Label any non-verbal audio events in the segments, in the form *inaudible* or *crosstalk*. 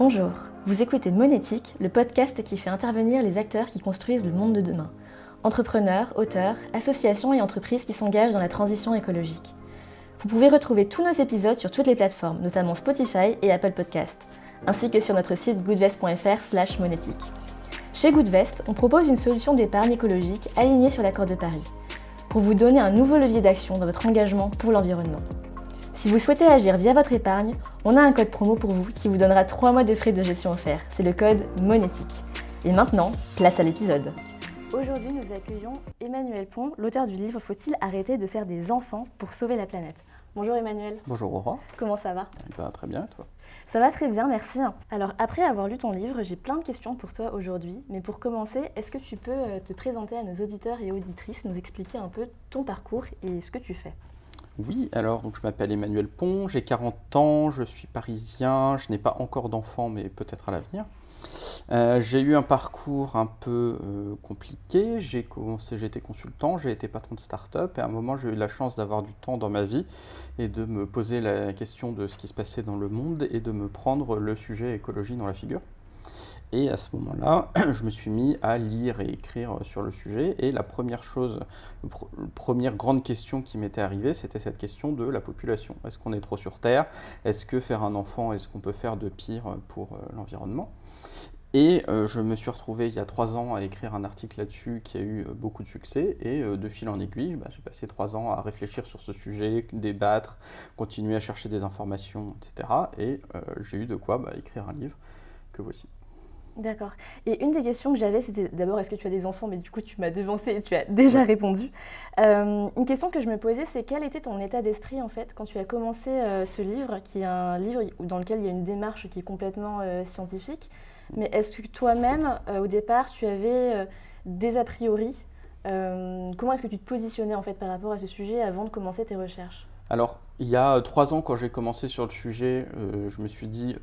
Bonjour, vous écoutez Monétique, le podcast qui fait intervenir les acteurs qui construisent le monde de demain. Entrepreneurs, auteurs, associations et entreprises qui s'engagent dans la transition écologique. Vous pouvez retrouver tous nos épisodes sur toutes les plateformes, notamment Spotify et Apple Podcast, ainsi que sur notre site goodvest.fr slash monétique. Chez Goodvest, on propose une solution d'épargne écologique alignée sur l'accord de Paris, pour vous donner un nouveau levier d'action dans votre engagement pour l'environnement. Si vous souhaitez agir via votre épargne, on a un code promo pour vous qui vous donnera 3 mois de frais de gestion offerts. C'est le code monétique. Et maintenant, place à l'épisode. Aujourd'hui, nous accueillons Emmanuel Pont, l'auteur du livre Faut-il arrêter de faire des enfants pour sauver la planète? Bonjour Emmanuel. Bonjour Aurore. Comment ça va? Bah, Très bien, toi? Ça va très bien, merci. Alors, après avoir lu ton livre, j'ai plein de questions pour toi aujourd'hui. Mais pour commencer, est-ce que tu peux euh, te présenter à nos auditeurs et auditrices, nous expliquer un peu ton parcours et ce que tu fais? Oui, alors donc je m'appelle Emmanuel Pont, j'ai 40 ans, je suis parisien, je n'ai pas encore d'enfant, mais peut-être à l'avenir. Euh, j'ai eu un parcours un peu euh, compliqué. J'ai commencé, été consultant, j'ai été patron de start-up et à un moment j'ai eu la chance d'avoir du temps dans ma vie et de me poser la question de ce qui se passait dans le monde et de me prendre le sujet écologie dans la figure. Et à ce moment-là, *clears throat* je me suis mis à lire et écrire sur le sujet. Et la première chose, la première grande question qui m'était arrivée, c'était cette question de la population. Est-ce qu'on est trop sur Terre? Est-ce que faire un enfant, est-ce qu'on peut faire de pire pour euh, l'environnement? Et euh, je me suis retrouvé il y a trois ans à écrire un article là-dessus qui a eu euh, beaucoup de succès. Et euh, de fil en aiguille, bah, j'ai passé trois ans à réfléchir sur ce sujet, débattre, continuer à chercher des informations, etc. Et j'ai eu de quoi bah, écrire un livre que voici. D'accord. Et une des questions que j'avais, c'était d'abord, est-ce que tu as des enfants? Mais du coup, tu m'as devancé et tu as déjà répondu. une question que je me posais, c'est quel était ton état d'esprit, en fait, quand tu as commencé ce livre, qui est un livre dans lequel il y a une démarche qui est complètement scientifique? Mais est-ce que toi-même, euh, au départ, tu avais euh, des a priori? Euh, Comment est-ce que tu te positionnais en fait par rapport à ce sujet avant de commencer tes recherches? Alors, il y a trois ans, quand j'ai commencé sur le sujet, je me suis dit,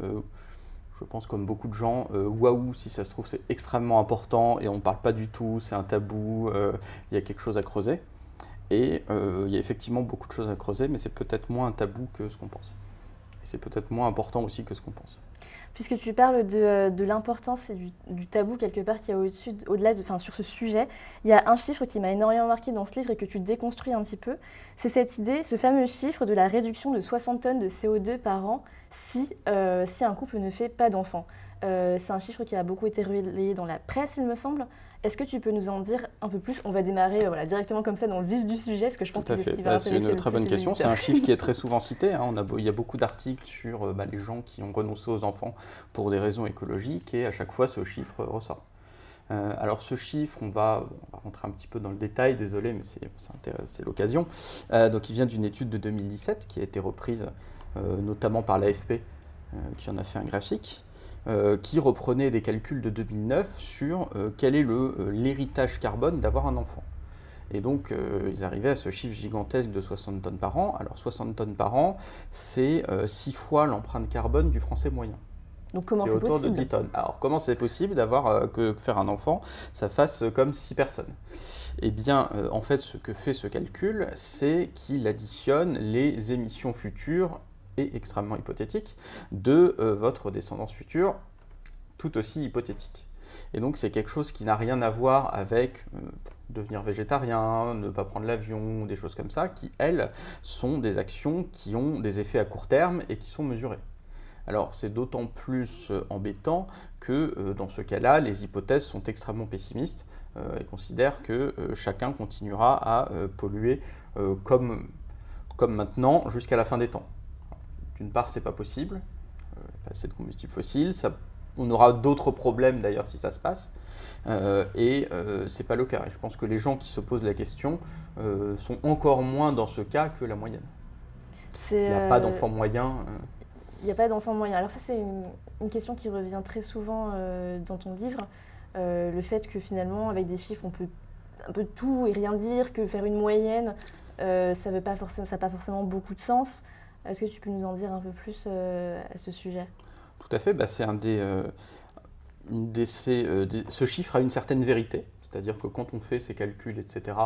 je pense comme beaucoup de gens, waouh, si ça se trouve, c'est extrêmement important et on ne parle pas du tout, c'est un tabou, il y a quelque chose à creuser. Et il y a effectivement beaucoup de choses à creuser, mais c'est peut-être moins un tabou que ce qu'on pense. Et c'est peut-être moins important aussi que ce qu'on pense puisque tu parles de, euh, l'importance et du, tabou quelque part qu'il y a au-dessus, au-delà de, enfin, sur ce sujet, il y a un chiffre qui m'a énormément marqué dans ce livre et que tu déconstruis un petit peu. C'est cette idée, ce fameux chiffre de la réduction de 60 tonnes de CO2 par an si, euh, si un couple ne fait pas d'enfants. Euh, c'est un chiffre qui a beaucoup été relayé dans la presse, il me semble. Est-ce que tu peux nous en dire un peu plus? On va démarrer euh, voilà, directement comme ça dans le vif du sujet, parce que je pense que c'est bah, une très bonne question. C'est un chiffre qui est *laughs* très souvent cité. Hein. On a, il y a beaucoup d'articles sur euh, bah, les gens qui ont renoncé aux enfants pour des raisons écologiques, et à chaque fois, ce chiffre ressort. Euh, alors ce chiffre, on va, rentrer un petit peu dans le détail, désolé, mais c'est l'occasion. donc il vient d'une étude de 2017 qui a été reprise notamment par l'AFP, qui en a fait un graphique. Euh, qui reprenait des calculs de 2009 sur euh, quel est euh, l'héritage carbone d'avoir un enfant. Et donc, ils arrivaient à ce chiffre gigantesque de 60 tonnes par an. Alors, 60 tonnes par an, c'est 6 fois l'empreinte carbone du français moyen. Donc, comment c'est possible de 10 tonnes. Alors, comment c'est possible d'avoir que faire un enfant, ça fasse comme 6 personnes? Eh bien, en fait, ce que fait ce calcul, c'est qu'il additionne les émissions futures et extrêmement hypothétique de euh, votre descendance future, tout aussi hypothétique. Et donc c'est quelque chose qui n'a rien à voir avec euh, devenir végétarien, ne pas prendre l'avion, des choses comme ça, qui, elles, sont des actions qui ont des effets à court terme et qui sont mesurées. Alors c'est d'autant plus euh, embêtant que dans ce cas-là, les hypothèses sont extrêmement pessimistes et considèrent que chacun continuera à polluer comme, comme maintenant jusqu'à la fin des temps. D'une part, c'est pas possible, euh, pas assez de combustible fossile. Ça, on aura d'autres problèmes d'ailleurs si ça se passe. Euh, et euh, c'est pas le cas. Et je pense que les gens qui se posent la question euh, sont encore moins dans ce cas que la moyenne. Il n'y a pas d'enfant moyen. Il n'y a pas d'enfant moyen. Alors ça, c'est une, question qui revient très souvent dans ton livre. le fait que finalement, avec des chiffres, on peut un peu tout et rien dire, que faire une moyenne, ça n'a pas, pas forcément beaucoup de sens. Est-ce que tu peux nous en dire un peu plus euh, à ce sujet? Tout à fait. Bah, c'est un des, euh, euh, ce chiffre a une certaine vérité. C'est-à-dire que quand on fait ces calculs, etc.,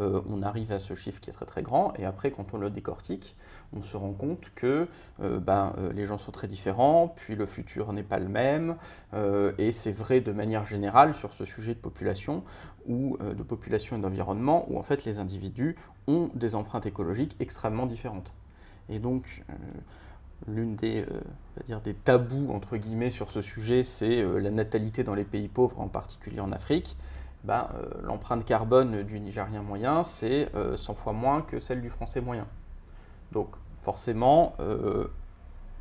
euh, on arrive à ce chiffre qui est très très grand, et après quand on le décortique, on se rend compte que euh, ben, euh, les gens sont très différents, puis le futur n'est pas le même, et c'est vrai de manière générale sur ce sujet de population, ou de population et d'environnement, où en fait les individus ont des empreintes écologiques extrêmement différentes. Et donc, l'une des, des tabous entre guillemets sur ce sujet, c'est la natalité dans les pays pauvres, en particulier en Afrique. Ben, euh, l'empreinte carbone du Nigérien moyen, c'est 100 euh, fois moins que celle du Français moyen. Donc forcément, euh,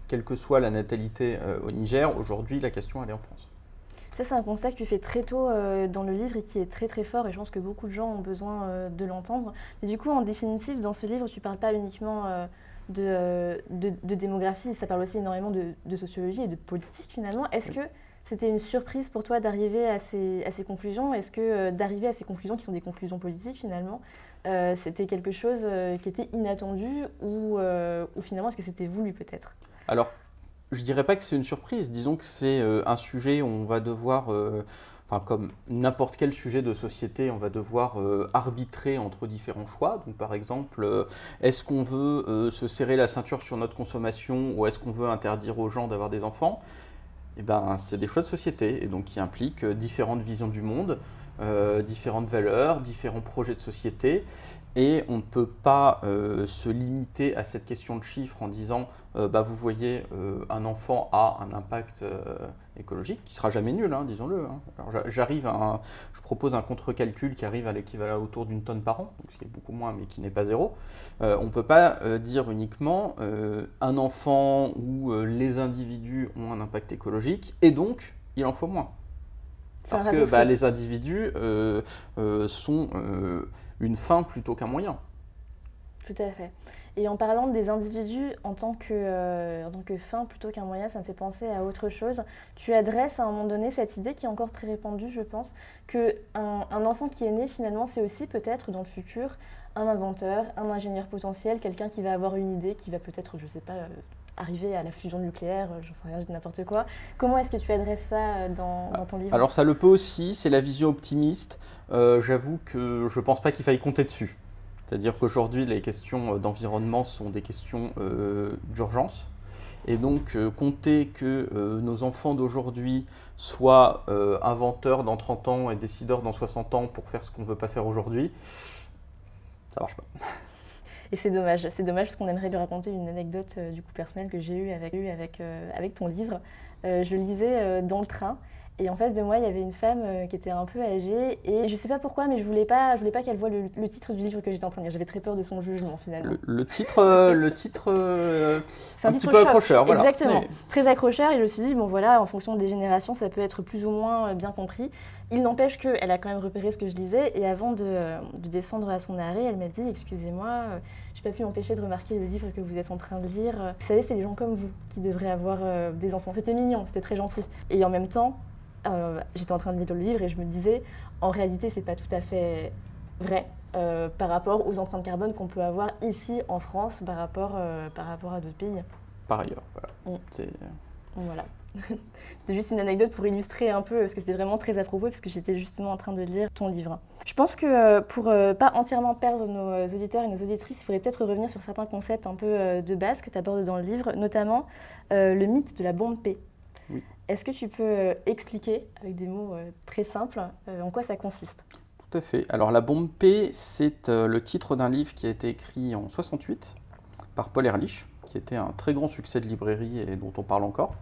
quelle que soit la natalité au Niger, aujourd'hui, la question, elle est en France. Ça, c'est un constat que tu fais très tôt dans le livre et qui est très très fort et je pense que beaucoup de gens ont besoin de l'entendre. Mais du coup, en définitive, dans ce livre, tu ne parles pas uniquement de, de, démographie, ça parle aussi énormément de, de sociologie et de politique finalement. Est-ce que c'était une surprise pour toi d'arriver à ces, conclusions? Est-ce que euh, d'arriver à ces conclusions, qui sont des conclusions politiques finalement, euh, c'était quelque chose euh, qui était inattendu ou, ou finalement est-ce que c'était voulu peut-être? Alors, je dirais pas que c'est une surprise. Disons que c'est un sujet où on va devoir, enfin comme n'importe quel sujet de société, on va devoir arbitrer entre différents choix. Donc par exemple, est-ce qu'on veut se serrer la ceinture sur notre consommation ou est-ce qu'on veut interdire aux gens d'avoir des enfants? Eh ben, c'est des choix de société et donc qui impliquent euh, différentes visions du monde, euh, différentes valeurs, différents projets de société. Et on ne peut pas euh, se limiter à cette question de chiffres en disant, bah, vous voyez, un enfant a un impact écologique, qui sera jamais nul, hein, disons-le. Hein. J'arrive à je propose un contre-calcul qui arrive à l'équivalent autour d'une tonne par an, donc ce qui est beaucoup moins, mais qui n'est pas zéro. Euh, on ne peut pas euh, dire uniquement euh, un enfant ou les individus ont un impact écologique, et donc il en faut moins. Parce que bah, les individus sont une fin plutôt qu'un moyen. Tout à fait. Et en parlant des individus en tant que, euh, en tant que fin plutôt qu'un moyen, ça me fait penser à autre chose. Tu adresses à un moment donné cette idée qui est encore très répandue, je pense, qu'un un enfant qui est né, finalement, c'est aussi peut-être dans le futur un inventeur, un ingénieur potentiel, quelqu'un qui va avoir une idée, qui va peut-être, je ne sais pas, euh, arriver à la fusion nucléaire, euh, j'en sais rien, n'importe quoi. Comment est-ce que tu adresses ça dans, dans, ton livre? Alors ça le peut aussi, c'est la vision optimiste. J'avoue que je ne pense pas qu'il faille compter dessus. C'est-à-dire qu'aujourd'hui, les questions euh, d'environnement sont des questions euh, d'urgence. Et donc, euh, compter que nos enfants d'aujourd'hui soient inventeurs dans 30 ans et décideurs dans 60 ans pour faire ce qu'on ne veut pas faire aujourd'hui, ça marche pas. Et c'est dommage, c'est dommage parce qu'on aimerait lui raconter une anecdote du coup personnelle que j'ai eue avec, avec, avec ton livre. je le lisais dans le train et en face de moi, il y avait une femme euh, qui était un peu âgée. Et je ne sais pas pourquoi, mais je voulais pas, je voulais pas qu'elle voie le, titre du livre que j'étais en train de lire. J'avais très peur de son jugement finalement. Le, titre, euh, le titre, euh, un, petit peu accrocheur, voilà. Exactement, très accrocheur. Et je me suis dit bon voilà, en fonction des générations, ça peut être plus ou moins bien compris. Il n'empêche qu'elle a quand même repéré ce que je lisais. Et avant de, de descendre à son arrêt, elle m'a dit excusez-moi, je n'ai pas pu m'empêcher de remarquer le livre que vous êtes en train de lire. Vous savez, c'est des gens comme vous qui devraient avoir des enfants. C'était mignon, c'était très gentil. Et en même temps euh, j'étais en train de lire le livre et je me disais, en réalité, c'est pas tout à fait vrai euh, par rapport aux empreintes carbone qu'on peut avoir ici en France par rapport, euh, par rapport à d'autres pays. Par ailleurs, voilà. Mm. Voilà. *laughs* C'était juste une anecdote pour illustrer un peu, parce que c'était vraiment très à propos, puisque j'étais justement en train de lire ton livre. Je pense que pour pas entièrement perdre nos auditeurs et nos auditrices, il faudrait peut-être revenir sur certains concepts un peu de base que tu abordes dans le livre, notamment le mythe de la bombe P. Est-ce que tu peux euh, expliquer, avec des mots euh, très simples, euh, en quoi ça consiste? Tout à fait. Alors la bombe P, c'est le titre d'un livre qui a été écrit en 68 par Paul Ehrlich, qui était un très grand succès de librairie et dont on parle encore,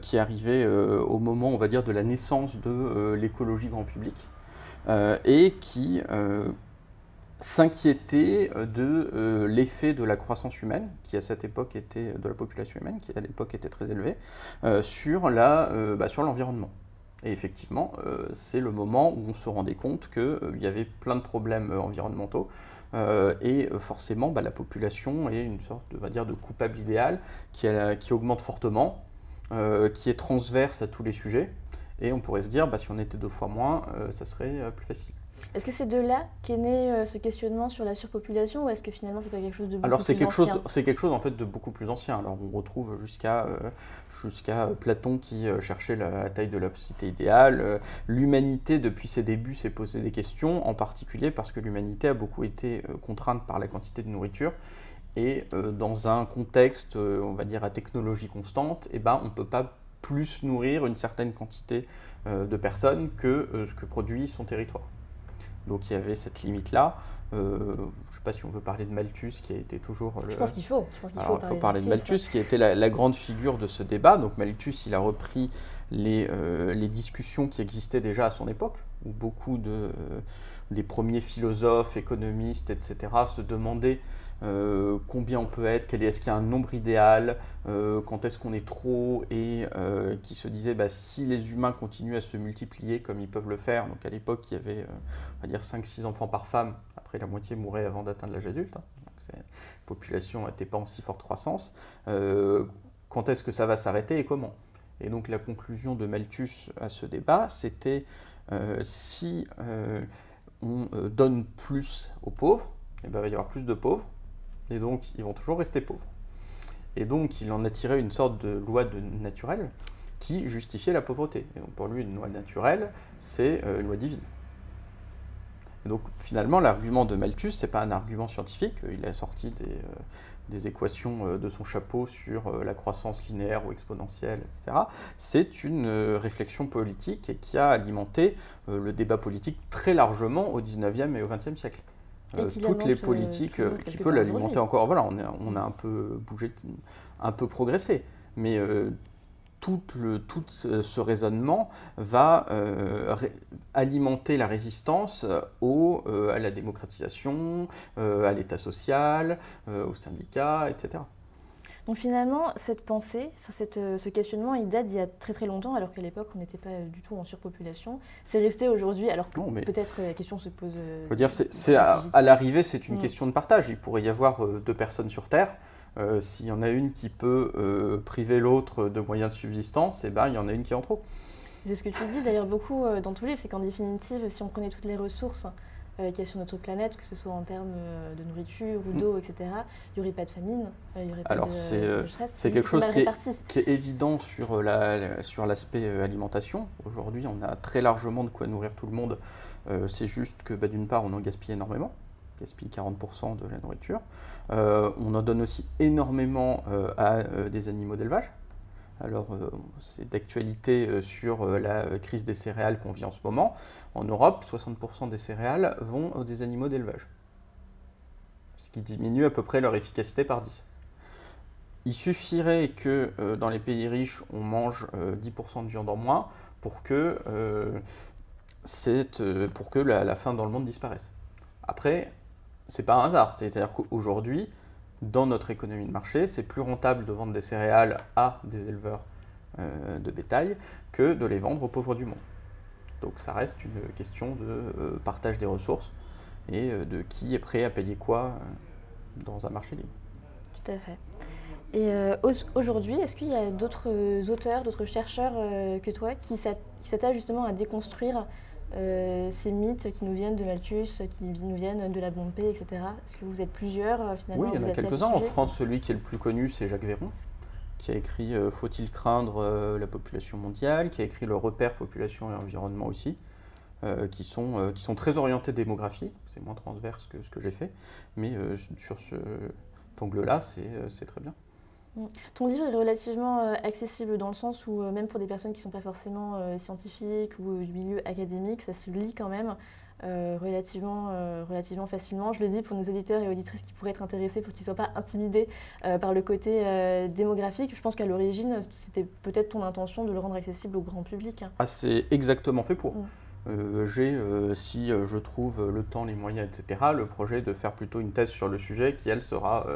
qui est arrivé au moment, on va dire, de la naissance de l'écologie grand public, et qui s'inquiéter euh, de euh, l'effet de la croissance humaine, qui à cette époque était de la population humaine, qui à l'époque était très élevée, euh, bah, sur l'environnement. Et effectivement, c'est le moment où on se rendait compte qu'il y avait plein de problèmes environnementaux. et forcément, bah, la population est une sorte de, va dire, de coupable idéal qui, qui augmente fortement, qui est transverse à tous les sujets. Et on pourrait se dire, bah, si on était deux fois moins, ça serait plus facile. Est-ce que c'est de là qu'est né euh, ce questionnement sur la surpopulation ou est-ce que finalement c'est pas quelque chose de beaucoup Alors c'est plus quelque chose, ancien? c'est quelque chose en fait de beaucoup plus ancien. Alors on retrouve jusqu'à euh, jusqu'à Platon qui euh, cherchait la taille de la société idéale. Euh, L'humanité depuis ses débuts s'est posé des questions, en particulier parce que l'humanité a beaucoup été euh, contrainte par la quantité de nourriture. Et euh, dans un contexte, euh, on va dire à technologie constante, eh ben on peut pas plus nourrir une certaine quantité euh, de personnes que ce que produit son territoire. Donc il y avait cette limite-là. Euh, je ne sais pas si on veut parler de Malthus, qui a été toujours le, Je pense qu'il faut. Je pense qu'il alors, faut il faut parler de Malthus. Qui était la, la grande figure de ce débat. Donc, Malthus, il a repris les, euh, les discussions qui existaient déjà à son époque, où beaucoup de, euh, des premiers philosophes, économistes, etc., se demandaient euh, combien on peut être, quel est- est-ce qu'il y a un nombre idéal, euh, quand est-ce qu'on est trop, et euh, qui se disaient bah, si les humains continuent à se multiplier comme ils peuvent le faire, donc à l'époque, il y avait, euh, on va dire, 5-6 enfants par femme, après la moitié mourait avant d'atteindre l'âge adulte. hein. Donc, la population n'était pas en si forte croissance. Euh, quand est-ce que ça va s'arrêter et comment? Et donc la conclusion de Malthus à ce débat, c'était euh, si euh, on donne plus aux pauvres, eh ben, il va y avoir plus de pauvres, et donc ils vont toujours rester pauvres. Et donc il en a tiré une sorte de loi de naturelle qui justifiait la pauvreté. Et pour lui, une loi naturelle, c'est une loi divine. Donc finalement, l'argument de Malthus, c'est pas un argument scientifique. Il a sorti des, euh, des équations euh, de son chapeau sur euh, la croissance linéaire ou exponentielle, etc. C'est une réflexion politique et qui a alimenté le débat politique très largement au 19e et au 20e siècle. Euh, toutes les politiques, euh, qui peut l'alimenter encore. Voilà, on, est- on a un peu bougé, un peu progressé. Mais euh, tout, le, tout ce, raisonnement va euh, alimenter la résistance euh, au, euh, à la démocratisation, euh, à l'État social, aux syndicats, etc. Donc finalement, cette pensée, enfin, cette, ce questionnement, il date d'il y a très très longtemps, alors qu'à l'époque, on n'était pas du tout en surpopulation. C'est resté aujourd'hui, alors que peut-être la question se pose. je veux dire, c'est, à, l'arrivée, c'est une Mm. question de partage. Il pourrait y avoir deux personnes sur Terre. Euh, S'il y en a une qui peut euh, priver l'autre de moyens de subsistance, eh ben, il y en a une qui est en trop. C'est ce que tu dis d'ailleurs beaucoup euh, dans tous les livres, c'est qu'en définitive, si on prenait toutes les ressources qu'il y a sur notre planète, que ce soit en termes de nourriture ou Mm. d'eau, etc., il n'y aurait pas de famine, il n'y aurait pas Alors, de, c'est, quelque chose qui est- réparti. qui est évident sur la- sur l'aspect alimentation. Aujourd'hui, on a très largement de quoi nourrir tout le monde. C'est juste que bah, d'une part, on en gaspille énormément. Gaspille 40% de la nourriture. Euh, on en donne aussi énormément euh, à euh, des animaux d'élevage. Alors, c'est d'actualité sur la crise des céréales qu'on vit en ce moment. En Europe, 60% des céréales vont aux des animaux d'élevage. Ce qui diminue à peu près leur efficacité par 10. Il suffirait que dans les pays riches, on mange euh, 10% de viande en moins pour que, pour que la faim dans le monde disparaisse. Après, c'est pas un hasard. C'est-à-dire qu'aujourd'hui, dans notre économie de marché, c'est plus rentable de vendre des céréales à des éleveurs euh, de bétail que de les vendre aux pauvres du monde. Donc ça reste une question de euh, partage des ressources et euh, de qui est prêt à payer quoi dans un marché libre. Tout à fait. Et au- aujourd'hui, est-ce qu'il y a d'autres auteurs, d'autres chercheurs que toi qui s'attachent justement à déconstruire euh, ces mythes qui nous viennent de Malthus, qui nous viennent de la Bompée, etc. Est-ce que vous êtes plusieurs euh, finalement Oui, il y en a quelques-uns. En France, celui qui est le plus connu, c'est Jacques Véron, qui a écrit euh, Faut-il craindre la population mondiale, qui a écrit Le repère population et environnement aussi, qui, sont, qui sont très orientés démographie. C'est moins transverse que ce que j'ai fait, mais sur ce, cet angle-là, c'est très bien. Ton livre est relativement euh, accessible dans le sens où euh, même pour des personnes qui ne sont pas forcément euh, scientifiques ou du milieu académique, ça se lit quand même euh, relativement, euh, relativement facilement. Je le dis pour nos auditeurs et auditrices qui pourraient être intéressés pour qu'ils ne soient pas intimidés euh, par le côté démographique. Je pense qu'à l'origine, c'était peut-être ton intention de le rendre accessible au grand public. Ah, c'est exactement fait pour. Mm. Euh, J'ai, euh, si euh, je trouve le temps, les moyens, etc., le projet de faire plutôt une thèse sur le sujet qui, elle, sera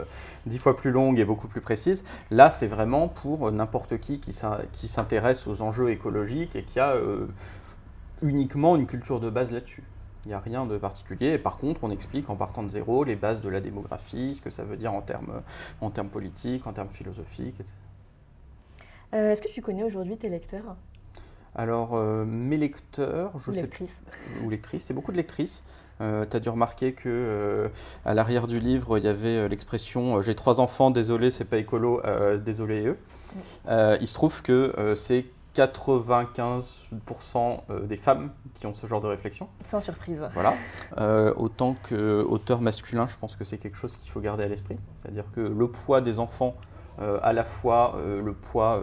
dix fois plus longue et beaucoup plus précise. Là, c'est vraiment pour n'importe qui qui s'in- qui s'intéresse aux enjeux écologiques et qui a uniquement une culture de base là-dessus. Il n'y a rien de particulier. Par contre, on explique en partant de zéro les bases de la démographie, ce que ça veut dire en termes, en termes politiques, en termes philosophiques, etc. Est-ce que tu connais aujourd'hui tes lecteurs? Alors, mes lecteurs, je sais ou lectrices, c'est beaucoup de lectrices. Euh, tu as dû remarquer que euh, à l'arrière du livre, il y avait euh, l'expression J'ai trois enfants, désolé, c'est pas écolo, désolé eux. il se trouve que c'est 95% des femmes qui ont ce genre de réflexion. Sans surprise. Voilà. autant qu'auteur masculin, je pense que c'est quelque chose qu'il faut garder à l'esprit. C'est-à-dire que le poids des enfants, à la fois le poids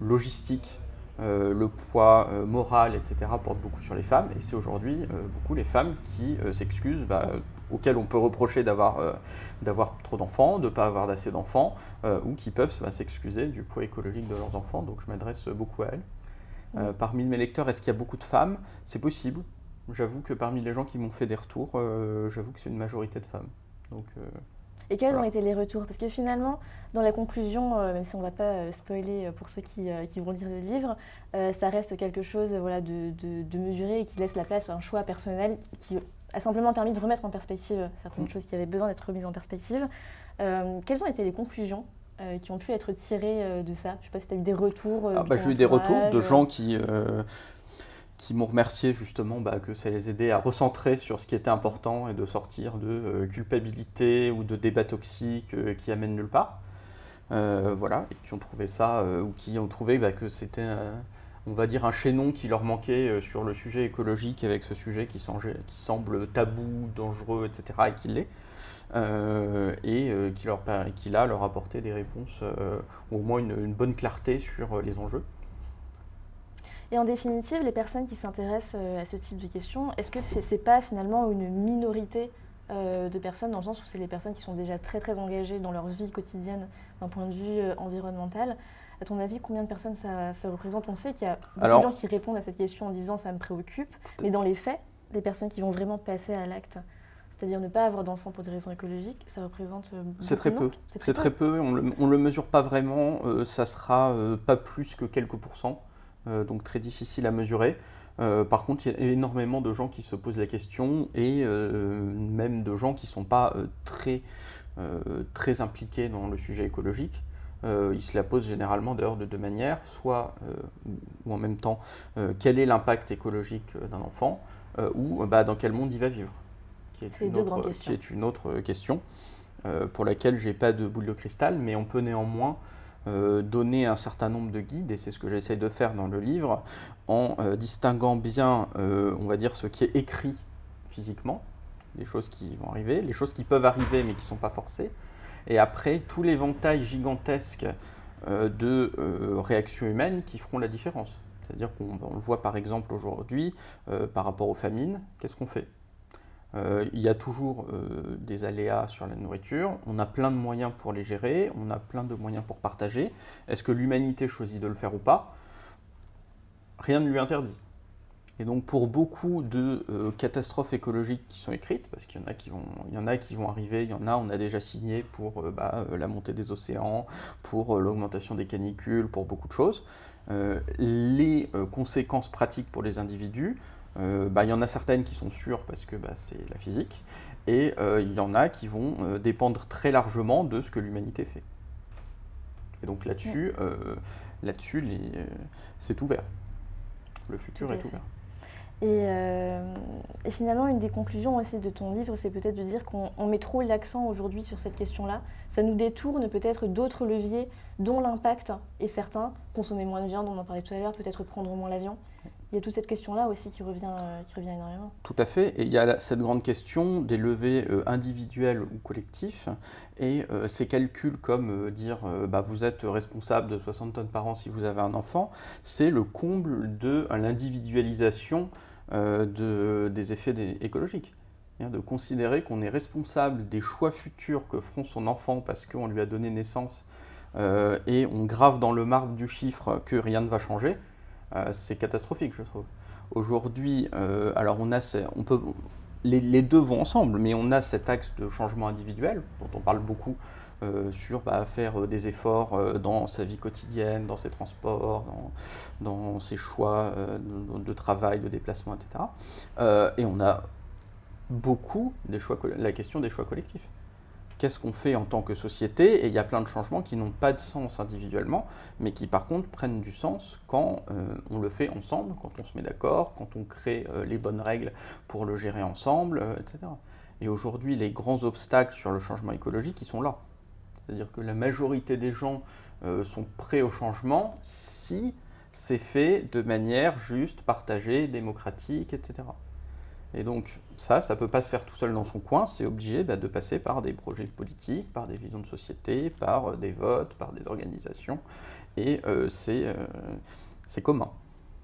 logistique, euh, le poids euh, moral, etc., porte beaucoup sur les femmes. Et c'est aujourd'hui euh, beaucoup les femmes qui s'excusent, bah, auxquelles on peut reprocher d'avoir trop d'enfants, de ne pas avoir d'assez d'enfants, ou qui peuvent bah, s'excuser du poids écologique de leurs enfants. Donc je m'adresse beaucoup à elles. parmi mes lecteurs, est-ce qu'il y a beaucoup de femmes? C'est possible. J'avoue que parmi les gens qui m'ont fait des retours, j'avoue que c'est une majorité de femmes. Donc, et quels ont été les retours? Parce que finalement, dans la conclusion, euh, même si on ne va pas euh, spoiler euh, pour ceux qui, vont lire le livre, ça reste quelque chose voilà, de, de, mesuré et qui laisse la place à un choix personnel qui a simplement permis de remettre en perspective certaines mm. choses qui avaient besoin d'être remises en perspective. quelles ont été les conclusions qui ont pu être tirées de ça? Je ne sais pas si tu as eu des retours. Ah, bah, J'ai eu des retours de gens qui qui m'ont remercié justement bah, que ça les aidait à recentrer sur ce qui était important et de sortir de euh, culpabilité ou de débats toxiques euh, qui amènent nulle part. Euh, voilà, et qui ont trouvé ça, ou qui ont trouvé bah, que c'était, on va dire, un chaînon qui leur manquait sur le sujet écologique avec ce sujet qui, semble tabou, dangereux, etc., et qui l'est. et qui, leur, qui là leur apportait des réponses, ou au moins une bonne clarté sur les enjeux. Et en définitive, les personnes qui s'intéressent euh, à ce type de questions, est-ce que ce n'est pas finalement une minorité euh, de personnes, dans le sens où c'est les personnes qui sont déjà très très engagées dans leur vie quotidienne d'un point de vue euh, environnemental? À ton avis, combien de personnes ça, représente? On sait qu'il y a beaucoup de gens qui répondent à cette question en disant ça me préoccupe, mais dans les faits, les personnes qui vont vraiment passer à l'acte, c'est-à-dire ne pas avoir d'enfants pour des raisons écologiques, ça représente. C'est très peu. C'est très, peu? On ne le, mesure pas vraiment. ça sera pas plus que quelques pourcents. Euh, donc très difficile à mesurer. Euh, par contre, il y a énormément de gens qui se posent la question et euh, même de gens qui ne sont pas très, très impliqués dans le sujet écologique. ils se la posent généralement d'ailleurs de deux manières, soit ou en même temps quel est l'impact écologique d'un enfant ou bah, dans quel monde il va vivre, qui est, une autre, qui est, une autre, question pour laquelle j'ai pas de boule de cristal, mais on peut néanmoins euh, donner un certain nombre de guides, et c'est ce que j'essaye de faire dans le livre, en euh, distinguant bien, euh, on va dire, ce qui est écrit physiquement, les choses qui vont arriver, les choses qui peuvent arriver mais qui ne sont pas forcées, et après tout l'éventail gigantesque de réactions humaines qui feront la différence. C'est-à-dire qu'on le voit par exemple aujourd'hui par rapport aux famines, qu'est-ce qu'on fait? Euh, il y a toujours euh, des aléas sur la nourriture, on a plein de moyens pour les gérer, on a plein de moyens pour partager. Est-ce que l'humanité choisit de le faire ou pas? Rien ne lui interdit. Et donc pour beaucoup de euh, catastrophes écologiques qui sont écrites, parce qu'il y en a qui vont, arriver, il y en a on a déjà signé pour bah, la montée des océans, pour l'augmentation des canicules, pour beaucoup de choses. les conséquences pratiques pour les individus, euh, bah, il y en a certaines qui sont sûres parce que bah, c'est la physique, et euh, il y en a qui vont euh, dépendre très largement de ce que l'humanité fait. Et donc là-dessus, là-dessus c'est ouvert. Le futur est ouvert. Et, finalement, une des conclusions aussi de ton livre, c'est peut-être de dire qu'on met trop l'accent aujourd'hui sur cette question-là. Ça nous détourne peut-être d'autres leviers dont l'impact est certain. Consommer moins de viande, on en parlait tout à l'heure, peut-être prendre moins l'avion il y a toute cette question-là aussi qui revient, euh, qui revient énormément. Tout à fait. Et il y a cette grande question des levées euh, individuelles ou collectifs. Et euh, ces calculs comme dire bah, vous êtes responsable de 60 tonnes par an si vous avez un enfant, c'est le comble de l'individualisation de, des effets écologiques. De considérer qu'on est responsable des choix futurs que feront son enfant parce qu'on lui a donné naissance et on grave dans le marbre du chiffre que rien ne va changer c'est catastrophique, je trouve. Aujourd'hui, euh, alors on a, on peut, les, deux vont ensemble, mais on a cet axe de changement individuel dont on parle beaucoup euh, sur bah, faire des efforts dans sa vie quotidienne, dans ses transports, dans, ses choix de, travail, de déplacement, etc. et on a beaucoup des choix, la question des choix collectifs. Qu'est-ce qu'on fait en tant que société Et il y a plein de changements qui n'ont pas de sens individuellement, mais qui par contre prennent du sens quand on le fait ensemble, quand on se met d'accord, quand on crée les bonnes règles pour le gérer ensemble, etc. Et aujourd'hui, les grands obstacles sur le changement écologique, ils sont là. C'est-à-dire que la majorité des gens sont prêts au changement si c'est fait de manière juste, partagée, démocratique, etc. Et donc ça, ça ne peut pas se faire tout seul dans son coin, c'est obligé bah, de passer par des projets politiques, par des visions de société, par euh, des votes, par des organisations, et euh, euh, c'est commun.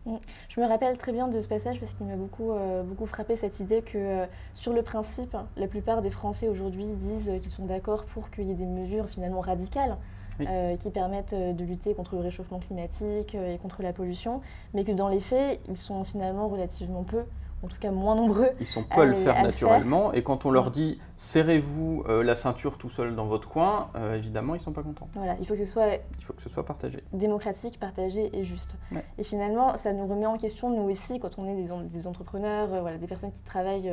Mm. Je me rappelle très bien de ce passage parce qu'il m'a beaucoup, beaucoup frappé cette idée que sur le principe, la plupart des Français aujourd'hui disent qu'ils sont d'accord pour qu'il y ait des mesures finalement radicales euh, qui permettent de lutter contre le réchauffement climatique et contre la pollution, mais que dans les faits, ils sont finalement relativement peu en tout cas moins nombreux. Ils sont peu à le faire naturellement, et quand on leur dit serrez-vous la ceinture tout seul dans votre coin, évidemment ils ne sont pas contents. Voilà, il faut que ce soit. Il faut que ce soit partagé. Démocratique, partagé et juste. Et finalement, ça nous remet en question nous aussi quand on est des, des entrepreneurs, voilà, des personnes qui travaillent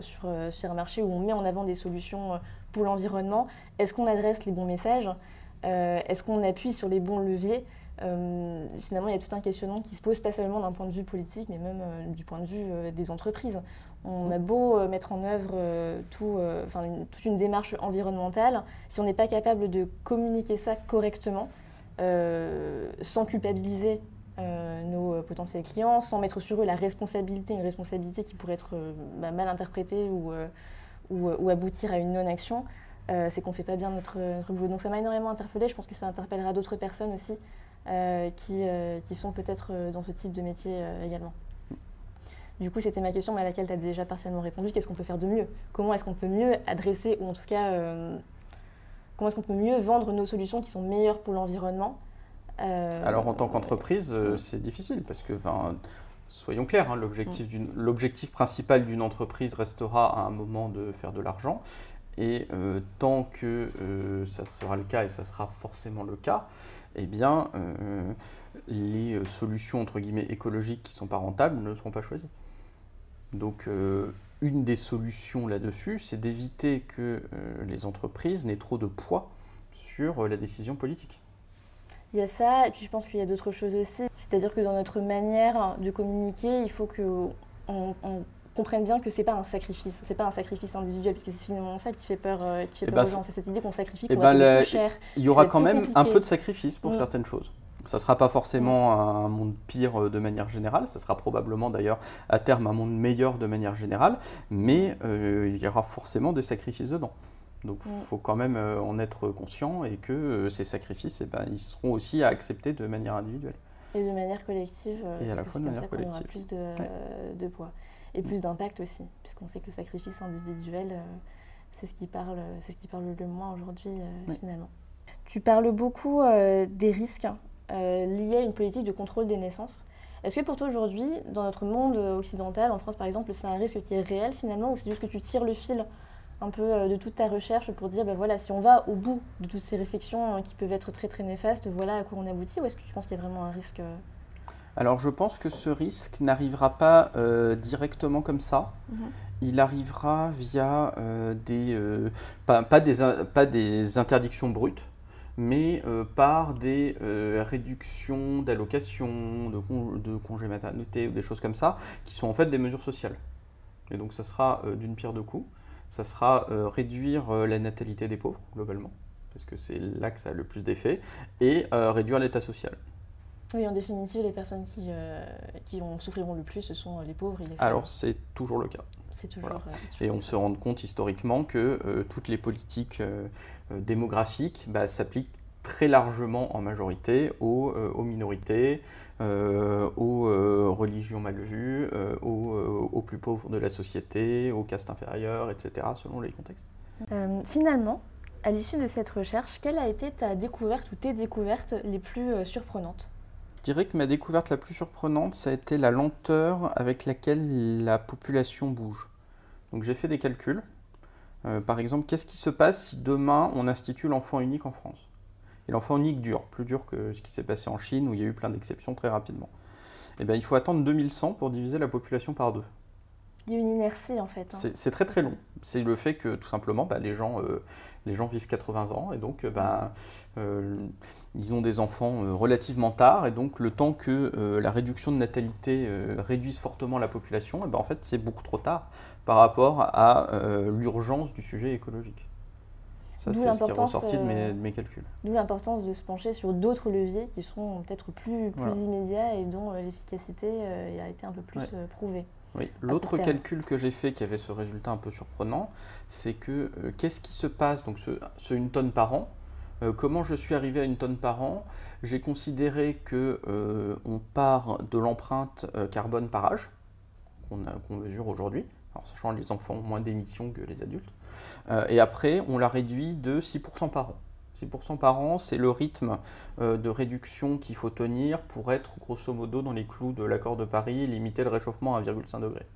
sur, sur un marché où on met en avant des solutions pour l'environnement. Est-ce qu'on adresse les bons messages? Euh, est-ce qu'on appuie sur les bons leviers? Euh, finalement, il y a tout un questionnement qui se pose pas seulement d'un point de vue politique, mais même euh, du point de vue des entreprises. On a beau mettre en œuvre tout, une, toute une démarche environnementale, si on n'est pas capable de communiquer ça correctement, sans culpabiliser nos potentiels clients, sans mettre sur eux la responsabilité, une responsabilité qui pourrait être bah, mal interprétée ou, ou, aboutir à une non-action, euh, c'est qu'on ne fait pas bien notre, boulot. Donc ça m'a énormément interpellée, je pense que ça interpellera d'autres personnes aussi euh, qui, euh, qui, sont peut-être dans ce type de métier également. Du coup, c'était ma question, mais à laquelle tu as déjà partiellement répondu. Qu'est-ce qu'on peut faire de mieux? Comment est-ce qu'on peut mieux adresser, ou en tout cas, comment est-ce qu'on peut mieux vendre nos solutions qui sont meilleures pour l'environnement? Alors, en tant qu'entreprise, c'est difficile parce que, soyons clairs, hein, l'objectif principal d'une entreprise restera à un moment de faire de l'argent. Et euh, tant que euh, ça sera le cas, et ça sera forcément le cas, eh bien, euh, les solutions entre guillemets écologiques qui ne sont pas rentables ne seront pas choisies. Donc, une des solutions là-dessus, c'est d'éviter que les entreprises n'aient trop de poids sur la décision politique. Il y a ça, et puis je pense qu'il y a d'autres choses aussi. C'est-à-dire que dans notre manière de communiquer, il faut qu'on on comprennent bien que c'est pas un sacrifice, c'est pas un sacrifice individuel, puisque c'est finalement ça qui fait peur, euh, qui fait eh peur ben, aux gens, c'est cette idée qu'on sacrifie, eh qu'on ben, plus cher. Il y aura quand même un peu de sacrifice pour mm. certaines choses. Ça ne sera pas forcément un monde pire euh, de manière générale, ça sera probablement d'ailleurs à terme un monde meilleur de manière générale, mais euh, il y aura forcément des sacrifices dedans. Donc il mm. faut quand même en être conscient et que ces sacrifices, eh ben, ils seront aussi à accepter de manière individuelle. Et de manière collective. et à la fois de manière collective. plus de, de poids et plus d'impact aussi, puisqu'on sait que le sacrifice individuel, euh, c'est ce qui parle, c'est ce qui parle le moins aujourd'hui euh, finalement. Tu parles beaucoup euh, des risques liés à une politique de contrôle des naissances. Est-ce que pour toi aujourd'hui, dans notre monde occidental, en France par exemple, c'est un risque qui est réel finalement, ou c'est juste que tu tires le fil un peu de toute ta recherche pour dire, ben voilà, si on va au bout de toutes ces réflexions qui peuvent être très très néfastes, voilà à quoi on aboutit, ou est-ce que tu penses qu'il y a vraiment un risque alors je pense que ce risque n'arrivera pas euh, directement comme ça. Mhm. Il arrivera via euh, des, euh, pas, des, pas, des, interdictions brutes, mais par des réductions d'allocations, de, de congés maternité ou des choses comme ça, qui sont en fait des mesures sociales. Et donc ça sera d'une pierre deux coups. Ça sera réduire la natalité des pauvres, globalement, parce que c'est là que ça a le plus d'effet, et réduire l'état social. Oui, en définitive, les personnes qui, euh, qui en souffriront le plus, ce sont euh, les pauvres et les femmes. Alors, c'est toujours le cas. C'est toujours, voilà. Et on se rend compte historiquement que euh, toutes les politiques démographiques bah, s'appliquent très largement en majorité aux, aux minorités, aux religions mal vues, aux, aux, plus pauvres de la société, aux castes inférieures, etc., selon les contextes. finalement, à l'issue de cette recherche, quelle a été ta découverte ou tes découvertes les plus surprenantes? Dirais que ma découverte la plus surprenante, ça a été la lenteur avec laquelle la population bouge. Donc j'ai fait des calculs. Euh, par exemple, qu'est-ce qui se passe si demain on institue l'enfant unique en France? Et l'enfant unique dure, plus dur que ce qui s'est passé en Chine où il y a eu plein d'exceptions très rapidement. Eh bien, il faut attendre 2100 pour diviser la population par deux. Il y a une inertie en fait. Hein. C'est très très long. C'est le fait que tout simplement bah, les, gens, euh, les gens vivent 80 ans et donc bah, euh, ils ont des enfants euh, relativement tard et donc le temps que la réduction de natalité réduise fortement la population, et ben, en fait c'est beaucoup trop tard par rapport à l'urgence du sujet écologique. Ça, c'est ce qui est ressorti de mes, de mes calculs. D'où l'importance de se pencher sur d'autres leviers qui sont peut-être plus, plus immédiats et dont l'efficacité a été un peu plus prouvée. Oui, l'autre calcul que j'ai fait qui avait ce résultat un peu surprenant, c'est que euh, qu'est-ce qui se passe, donc ce, une tonne par an, euh, comment je suis arrivé à une tonne par an? J'ai considéré que euh, on part de l'empreinte carbone par âge, qu'on mesure aujourd'hui, en sachant que les enfants ont moins d'émissions que les adultes, et après on la réduit de 6% par an. 6% par an, c'est le rythme euh, de réduction qu'il faut tenir pour être grosso modo dans les clous de l'accord de Paris et limiter le réchauffement à 1,5 degré.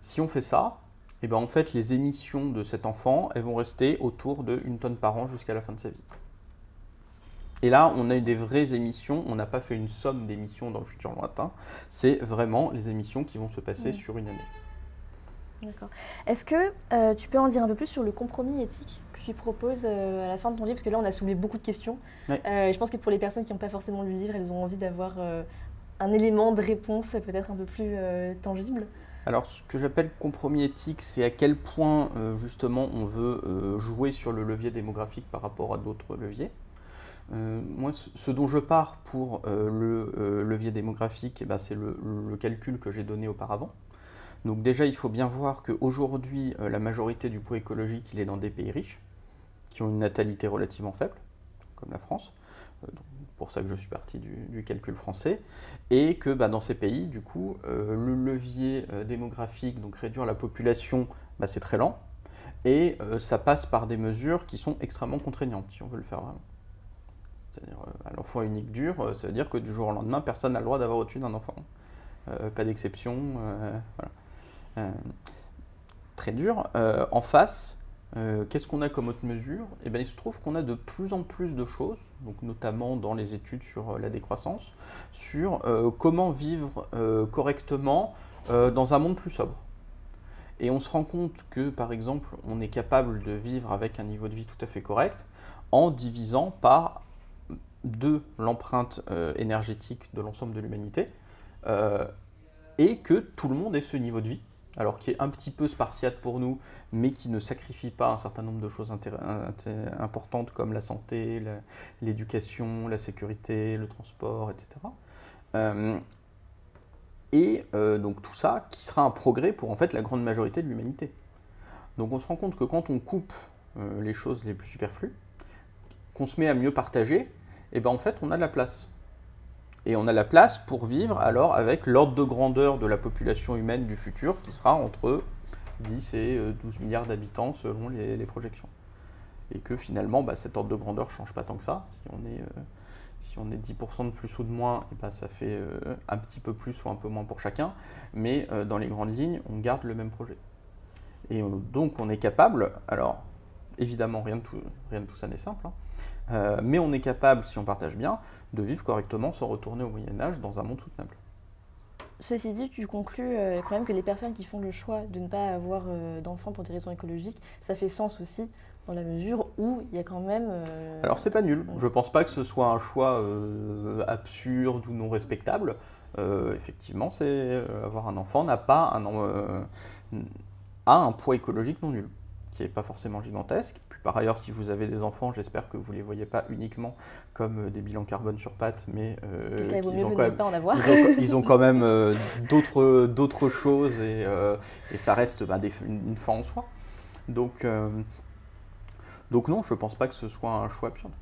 Si on fait ça, et eh ben en fait les émissions de cet enfant elles vont rester autour de 1 tonne par an jusqu'à la fin de sa vie. Et là, on a eu des vraies émissions, on n'a pas fait une somme d'émissions dans le futur lointain, c'est vraiment les émissions qui vont se passer sur une année. D'accord. Est-ce que euh, tu peux en dire un peu plus sur le compromis éthique? Tu proposes euh, à la fin de ton livre Parce que là, on a soulevé beaucoup de questions. Euh, je pense que pour les personnes qui n'ont pas forcément lu le livre, elles ont envie d'avoir euh, un élément de réponse peut-être un peu plus tangible. Alors, ce que j'appelle compromis éthique, c'est à quel point justement on veut jouer sur le levier démographique par rapport à d'autres leviers. moi, ce dont je pars pour le levier démographique, eh ben, c'est le, le, calcul que j'ai donné auparavant. Donc déjà, il faut bien voir qu'aujourd'hui, la majorité du poids écologique, il est dans des pays riches qui ont une natalité relativement faible, comme la France. Euh, pour ça que je suis parti du, calcul français, et que bah, dans ces pays, du coup, euh, le levier euh, démographique, donc réduire la population, bah, c'est très lent, et ça passe par des mesures qui sont extrêmement contraignantes, si on veut le faire vraiment. C'est-à-dire, à l'enfant unique dur, ça veut dire que du jour au lendemain, personne n'a le droit d'avoir au-dessus d'un enfant. pas d'exception. très dur. en face, euh, qu'est-ce qu'on a comme autre mesure? Eh bien, Il se trouve qu'on a de plus en plus de choses, notamment dans les études sur euh, la décroissance, sur euh, comment vivre correctement dans un monde plus sobre. Et on se rend compte que, par exemple, on est capable de vivre avec un niveau de vie tout à fait correct en divisant par deux l'empreinte énergétique de l'ensemble de l'humanité, et que tout le monde ait ce niveau de vie alors qui est un petit peu spartiate pour nous, mais qui ne sacrifie pas un certain nombre de choses importantes comme la santé, l'éducation, la, sécurité, le transport, etc. Euh, et euh, donc tout ça qui sera un progrès pour en fait la grande majorité de l'humanité. Donc on se rend compte que quand on coupe euh, les choses les plus superflues, qu'on se met à mieux partager, et eh ben en fait on a de la place. Et on a la place pour vivre alors avec l'ordre de grandeur de la population humaine du futur qui sera entre 10 et 12 euh, milliards d'habitants selon les, projections. Et que finalement, bah, cet ordre de grandeur ne change pas tant que ça. Si on est, euh, si on est 10% de plus ou de moins, bah, ça fait euh, un petit peu plus ou un peu moins pour chacun. Mais dans les grandes lignes, on garde le même projet. Et donc on est capable, alors évidemment rien de tout, rien de tout ça n'est simple, hein, euh, mais on est capable, si on partage bien, de vivre correctement sans retourner au Moyen Âge dans un monde soutenable. Ceci dit, tu conclus euh, quand même que les personnes qui font le choix de ne pas avoir euh, d'enfants pour des raisons écologiques, ça fait sens aussi dans la mesure où il y a quand même... Alors c'est pas nul, je pense pas que ce soit un choix absurde ou non respectable. effectivement, c'est avoir un enfant n'a pas un, a un poids écologique non nul, qui n'est pas forcément gigantesque, par ailleurs, si vous avez des enfants, j'espère que vous ne les voyez pas uniquement comme euh, des bilans carbone sur pattes, mais euh, ils, ont quand même, *laughs* euh, d'autres choses et, ça reste bah, une, fin en soi. Donc, donc non, je ne pense pas que ce soit un choix absurde.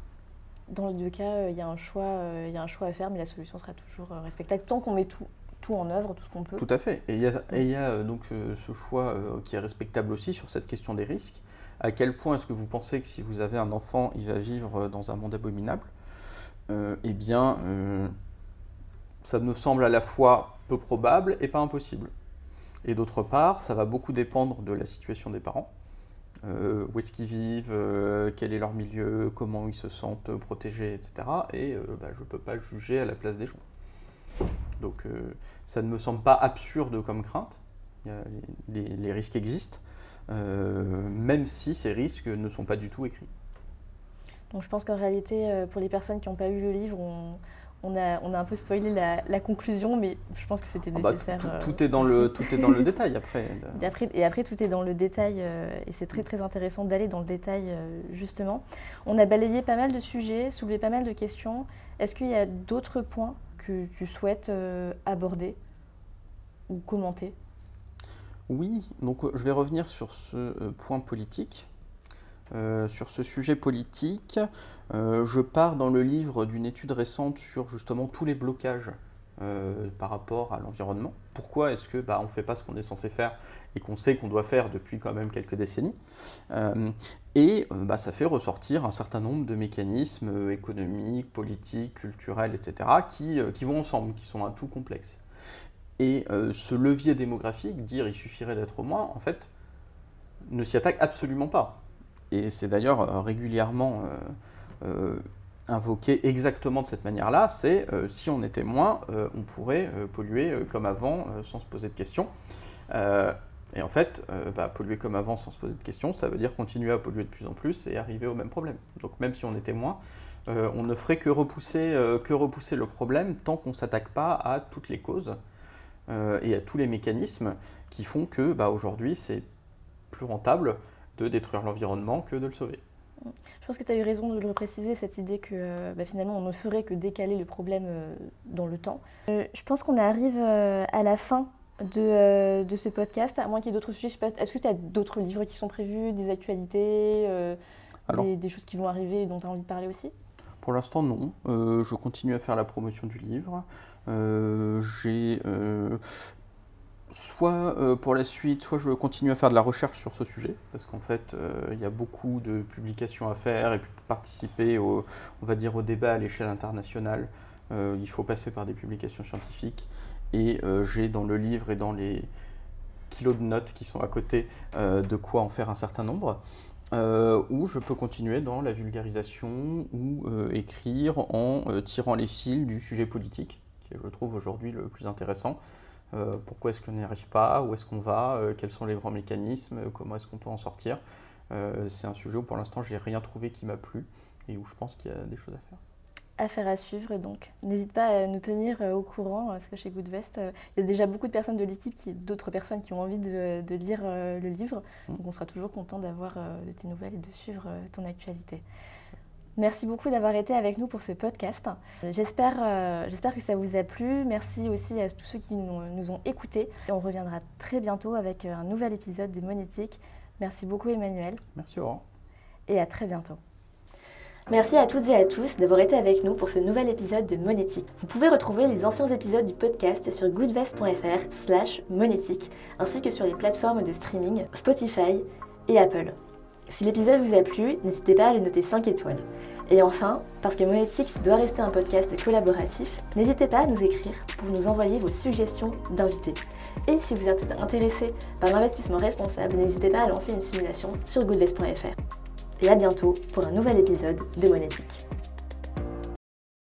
Dans les deux cas, il y, a un choix, y a un choix à faire, mais la solution sera toujours respectable tant qu'on met tout, tout en œuvre, tout ce qu'on peut. Tout à fait. Et il y a, donc ce choix qui est respectable aussi sur cette question des risques à quel point est-ce que vous pensez que si vous avez un enfant, il va vivre dans un monde abominable? Euh, Eh bien, euh, ça me semble à la fois peu probable et pas impossible. Et d'autre part, ça va beaucoup dépendre de la situation des parents. Euh, où est-ce qu'ils vivent, quel est leur milieu, comment ils se sentent protégés, etc. Et bah, je ne peux pas juger à la place des gens. Donc ça ne me semble pas absurde comme crainte, les, risques existent, même si ces risques ne sont pas du tout écrits. Donc je pense qu'en réalité, pour les personnes qui n'ont pas eu le livre, on, on a, on a un peu spoilé la, conclusion, mais je pense que c'était ah bah, nécessaire. tout, est dans le, tout est dans le *laughs* détail après. Et après, et après, tout est dans le détail, euh, et c'est très très intéressant d'aller dans le détail euh, justement. On a balayé pas mal de sujets, soulevé pas mal de questions. Est-ce qu'il y a d'autres points que tu souhaites euh, aborder ou commenter? Oui, donc je vais revenir sur ce point politique. Euh, sur ce sujet politique, euh, je pars dans le livre d'une étude récente sur justement tous les blocages euh, par rapport à l'environnement. Pourquoi est-ce que bah, on ne fait pas ce qu'on est censé faire et qu'on sait qu'on doit faire depuis quand même quelques décennies Et bah, ça fait ressortir un certain nombre de mécanismes économiques, politiques, culturels, etc., qui, qui vont ensemble, qui sont un tout complexe. Et ce levier démographique, dire il suffirait d'être au moins, en fait, ne s'y attaque absolument pas et c'est d'ailleurs euh, régulièrement euh, euh, invoqué exactement de cette manière-là, c'est si on était moins, on pourrait polluer comme avant sans se poser de questions. Et en fait, bah, polluer comme avant sans se poser de questions, ça veut dire continuer à polluer de plus en plus et arriver au même problème. Donc même si on était moins, on ne ferait que repousser, que repousser le problème tant qu'on ne s'attaque pas à toutes les causes et à tous les mécanismes qui font que bah, aujourd'hui c'est plus rentable de détruire l'environnement que de le sauver. Je pense que tu as eu raison de le préciser, cette idée que euh, bah, finalement on ne ferait que décaler le problème euh, dans le temps. Euh, je pense qu'on arrive à la fin de, de, ce podcast, à moins qu'il y ait d'autres sujets. Est-ce que tu as d'autres livres qui sont prévus, des actualités, des, des, choses qui vont arriver et dont tu as envie de parler aussi? Pour l'instant, non. je continue à faire la promotion du livre. J'ai soit euh, pour la suite, soit je continue à faire de la recherche sur ce sujet, parce qu'en fait, euh, il y a beaucoup de publications à faire, et puis pour participer au, on va dire, au débat à l'échelle internationale, euh, il faut passer par des publications scientifiques. Et j'ai dans le livre et dans les kilos de notes qui sont à côté de quoi en faire un certain nombre. ou je peux continuer dans la vulgarisation ou écrire en tirant les fils du sujet politique, qui est, je trouve, aujourd'hui le plus intéressant. Euh, pourquoi est-ce qu'on n'y arrive pas, où est-ce qu'on va, euh, quels sont les grands mécanismes, comment est-ce qu'on peut en sortir? Euh, c'est un sujet où pour l'instant j'ai rien trouvé qui m'a plu et où je pense qu'il y a des choses à faire. Affaire à suivre donc. N'hésite pas à nous tenir au courant parce que chez Goodvest, il y a déjà beaucoup de personnes de l'équipe, d'autres personnes qui ont envie de, lire le livre. Mm. Donc on sera toujours content d'avoir de tes nouvelles et de suivre ton actualité. Merci beaucoup d'avoir été avec nous pour ce podcast. J'espère euh, que ça vous a plu. Merci aussi à tous ceux qui nous, ont écoutés. Et on reviendra très bientôt avec un nouvel épisode de Monétique. Merci beaucoup Emmanuel. Merci Laurent. Et à très bientôt. Merci à toutes et à tous d'avoir été avec nous pour ce nouvel épisode de Monétique. Vous pouvez retrouver les anciens épisodes du podcast sur goodvest.fr slash monétique, ainsi que sur les plateformes de streaming Spotify et Apple. Si l'épisode vous a plu, n'hésitez pas à le noter 5 étoiles. Et enfin, parce que Monétique doit rester un podcast collaboratif, n'hésitez pas à nous écrire pour nous envoyer vos suggestions d'invités. Et si vous êtes intéressé par l'investissement responsable, n'hésitez pas à lancer une simulation sur goodvest.fr. Et à bientôt pour un nouvel épisode de Monétique.